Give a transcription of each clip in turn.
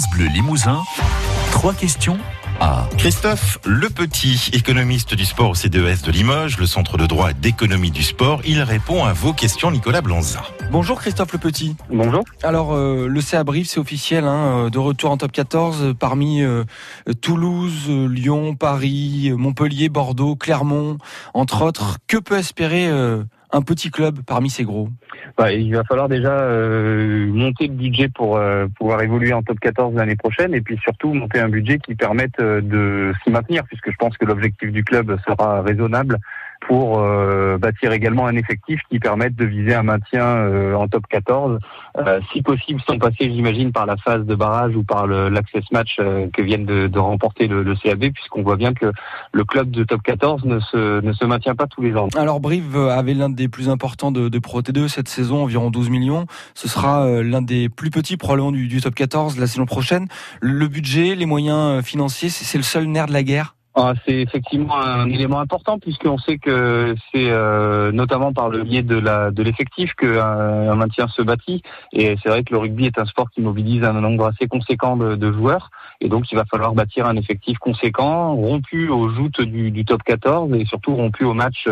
France Bleu Limousin. Trois questions à Christophe Le Petit, économiste du sport au CDES de Limoges, le centre de droit d'économie du sport. Il répond à vos questions, Nicolas Blanza. Bonjour Christophe Le Petit. Bonjour. Alors euh, le CA Brive, c'est officiel, hein, de retour en top 14 euh, parmi euh, Toulouse, euh, Lyon, Paris, euh, Montpellier, Bordeaux, Clermont, entre autres. Que peut espérer euh, un petit club parmi ces gros Bah, il va falloir déjà euh, monter le budget pour euh, pouvoir évoluer en top 14 l'année prochaine et puis surtout monter un budget qui permette euh, de s'y maintenir puisque je pense que l'objectif du club sera raisonnable pour euh, bâtir également un effectif qui permette de viser un maintien euh, en top 14, euh, si possible sans passer, j'imagine, par la phase de barrage ou par l'access match que viennent de, remporter le, le CAB, puisqu'on voit bien que le club de top 14 ne se, ne se maintient pas tous les ans. Alors Brive avait l'un des plus importants de, de Pro T2 cette saison, environ 12 millions. Ce sera l'un des plus petits probablement du, du top 14 la saison prochaine. Le budget, les moyens financiers, c'est le seul nerf de la guerre Ah, c'est effectivement un élément important puisqu'on sait que c'est euh, notamment par le biais de la de l'effectif qu'un un maintien se bâtit. Et c'est vrai que le rugby est un sport qui mobilise un nombre assez conséquent de joueurs et donc il va falloir bâtir un effectif conséquent rompu aux joutes du, du top 14 et surtout rompu au match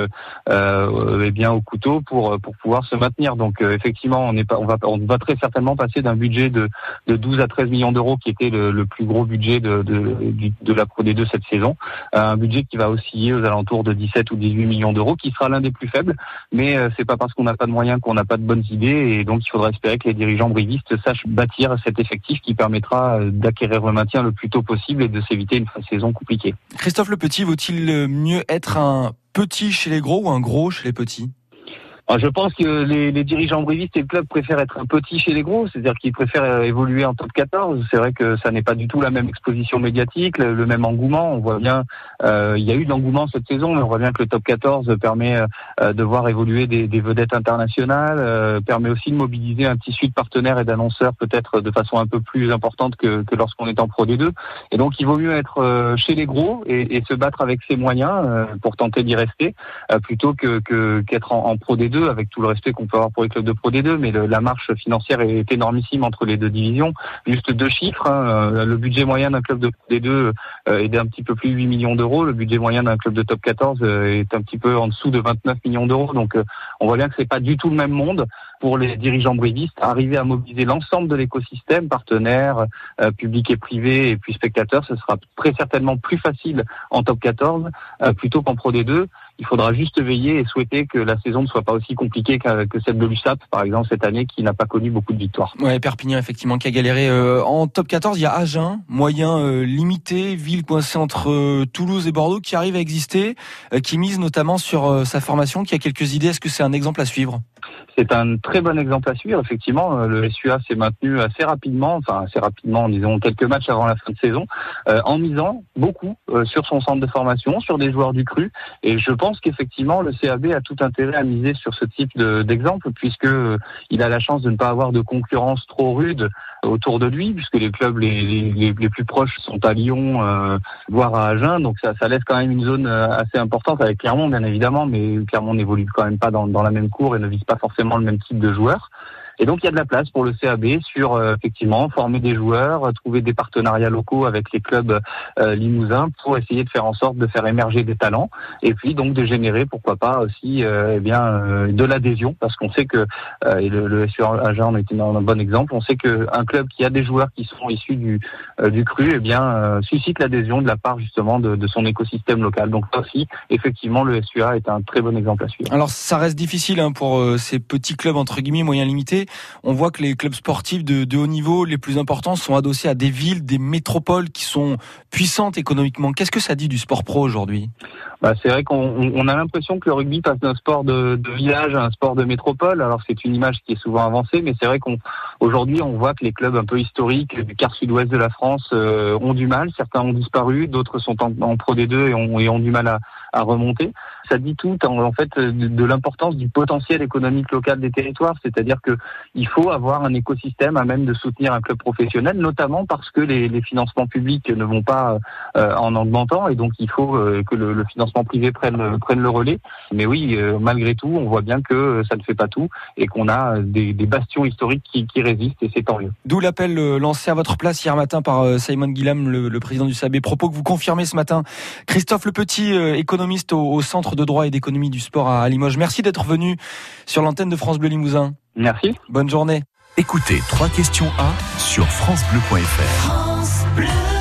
euh, eh bien au couteau pour pour pouvoir se maintenir donc euh, effectivement on est pas on va on va très certainement passer d'un budget de de 12 à 13 millions d'euros qui était le, le plus gros budget de de, de la Pro D2 cette saison un budget qui va osciller aux alentours de 17 ou 18 millions d'euros, qui sera l'un des plus faibles. Mais euh, c'est pas parce qu'on n'a pas de moyens qu'on n'a pas de bonnes idées, et donc il faudra espérer que les dirigeants brivistes sachent bâtir cet effectif qui permettra euh, d'acquérir le maintien le plus tôt possible et de s'éviter une saison compliquée. Christophe Le Petit, vaut-il mieux être un petit chez les gros ou un gros chez les petits? Alors, je pense que les, dirigeants brivistes et le club préfèrent être un petit chez les gros, c'est-à-dire qu'ils préfèrent euh, évoluer en top 14. C'est vrai que ça n'est pas du tout la même exposition médiatique, le, même engouement. On voit bien, euh, il y a eu de l'engouement cette saison, mais on voit bien que le top 14 permet euh, de voir évoluer des, vedettes internationales, permet aussi de mobiliser un tissu de partenaires et d'annonceurs peut-être de façon un peu plus importante que, lorsqu'on est en Pro D2. Et donc il vaut mieux être chez les gros et, se battre avec ses moyens pour tenter d'y rester, plutôt que que- qu'être en, en Pro D2 avec tout le respect qu'on peut avoir pour les clubs de Pro D2, mais le- la marche financière est énormissime entre les deux divisions. Juste deux chiffres, hein, euh, le budget moyen d'un club de Pro D2 euh, est d'un petit peu plus de 8 millions d'euros, le budget moyen d'un club de top 14 euh, est un petit peu en dessous de 29 millions d'euros, donc on voit bien que c'est pas du tout le même monde pour les dirigeants brivistes, arriver à mobiliser l'ensemble de l'écosystème, partenaires, euh, publics et privés, et puis spectateurs, ce sera très certainement plus facile en top 14 euh, plutôt qu'en Pro D2. Il faudra juste veiller et souhaiter que la saison ne soit pas aussi compliquée que, celle de l'USAP, par exemple, cette année, qui n'a pas connu beaucoup de victoires. Ouais, Perpignan effectivement qui a galéré. Euh, en top 14, il y a Agen, moyen euh, limité, ville coincée entre euh, Toulouse et Bordeaux, qui arrive à exister, qui mise notamment sur sa formation, qui a quelques idées. Est-ce que c'est un exemple à suivre? C'est un très bon exemple à suivre. Effectivement, euh, le SUA s'est maintenu assez rapidement, enfin assez rapidement, disons quelques matchs avant la fin de saison, euh, en misant beaucoup euh, sur son centre de formation, sur des joueurs du cru. Et je pense qu'effectivement, le CAB a tout intérêt à miser sur ce type de- d'exemple, puisque euh, il a la chance de ne pas avoir de concurrence trop rude autour de lui, puisque les clubs les, plus proches sont à Lyon, euh, voire à Agen. Donc ça, ça laisse quand même une zone assez importante avec Clermont, bien évidemment, mais Clermont n'évolue quand même pas dans la même cour et ne vise pas forcément le même type de joueurs. Et donc il y a de la place pour le CAB sur euh, effectivement former des joueurs, euh, trouver des partenariats locaux avec les clubs euh, limousins pour essayer de faire en sorte de faire émerger des talents et puis donc de générer pourquoi pas aussi euh, eh bien euh, de l'adhésion parce qu'on sait que euh, et le, le SUA en est un, bon exemple, on sait que un club qui a des joueurs qui sont issus du du cru eh bien suscite l'adhésion de la part justement de, de son écosystème local. Donc ça aussi effectivement le SUA est un très bon exemple à suivre. Alors ça reste difficile hein, pour ces petits clubs entre guillemets moyens limités. On voit que les clubs sportifs de, haut niveau, les plus importants, sont adossés à des villes, des métropoles qui sont puissantes économiquement. Qu'est-ce que ça dit du sport pro aujourd'hui? Bah, c'est vrai qu'on on- on a l'impression que le rugby passe d'un sport de, village à un sport de métropole. Alors c'est une image qui est souvent avancée, mais c'est vrai qu'on aujourd'hui on voit que les clubs un peu historiques du quart sud-ouest de la France euh, ont du mal. Certains ont disparu, d'autres sont en, Pro D2 et ont, et ont du mal à remonter. Ça dit tout en, fait de, l'importance du potentiel économique local des territoires. C'est-à-dire que il faut avoir un écosystème à même de soutenir un club professionnel, notamment parce que les, financements publics ne vont pas euh, en augmentant et donc il faut euh, que le, financement privé prenne, le relais. Mais oui, euh, malgré tout, on voit bien que ça ne fait pas tout et qu'on a des, bastions historiques qui, résistent et c'est tant mieux. D'où l'appel lancé à votre place hier matin par Simon Guillam, le, président du SAB. Propos que vous confirmez ce matin. Christophe Le Petit, économiste au, Centre de droit et d'économie du sport à Limoges. Merci d'être venu sur l'antenne de France Bleu Limousin. Merci. Bonne journée. Écoutez, trois questions à sur francebleu.fr. France Bleu.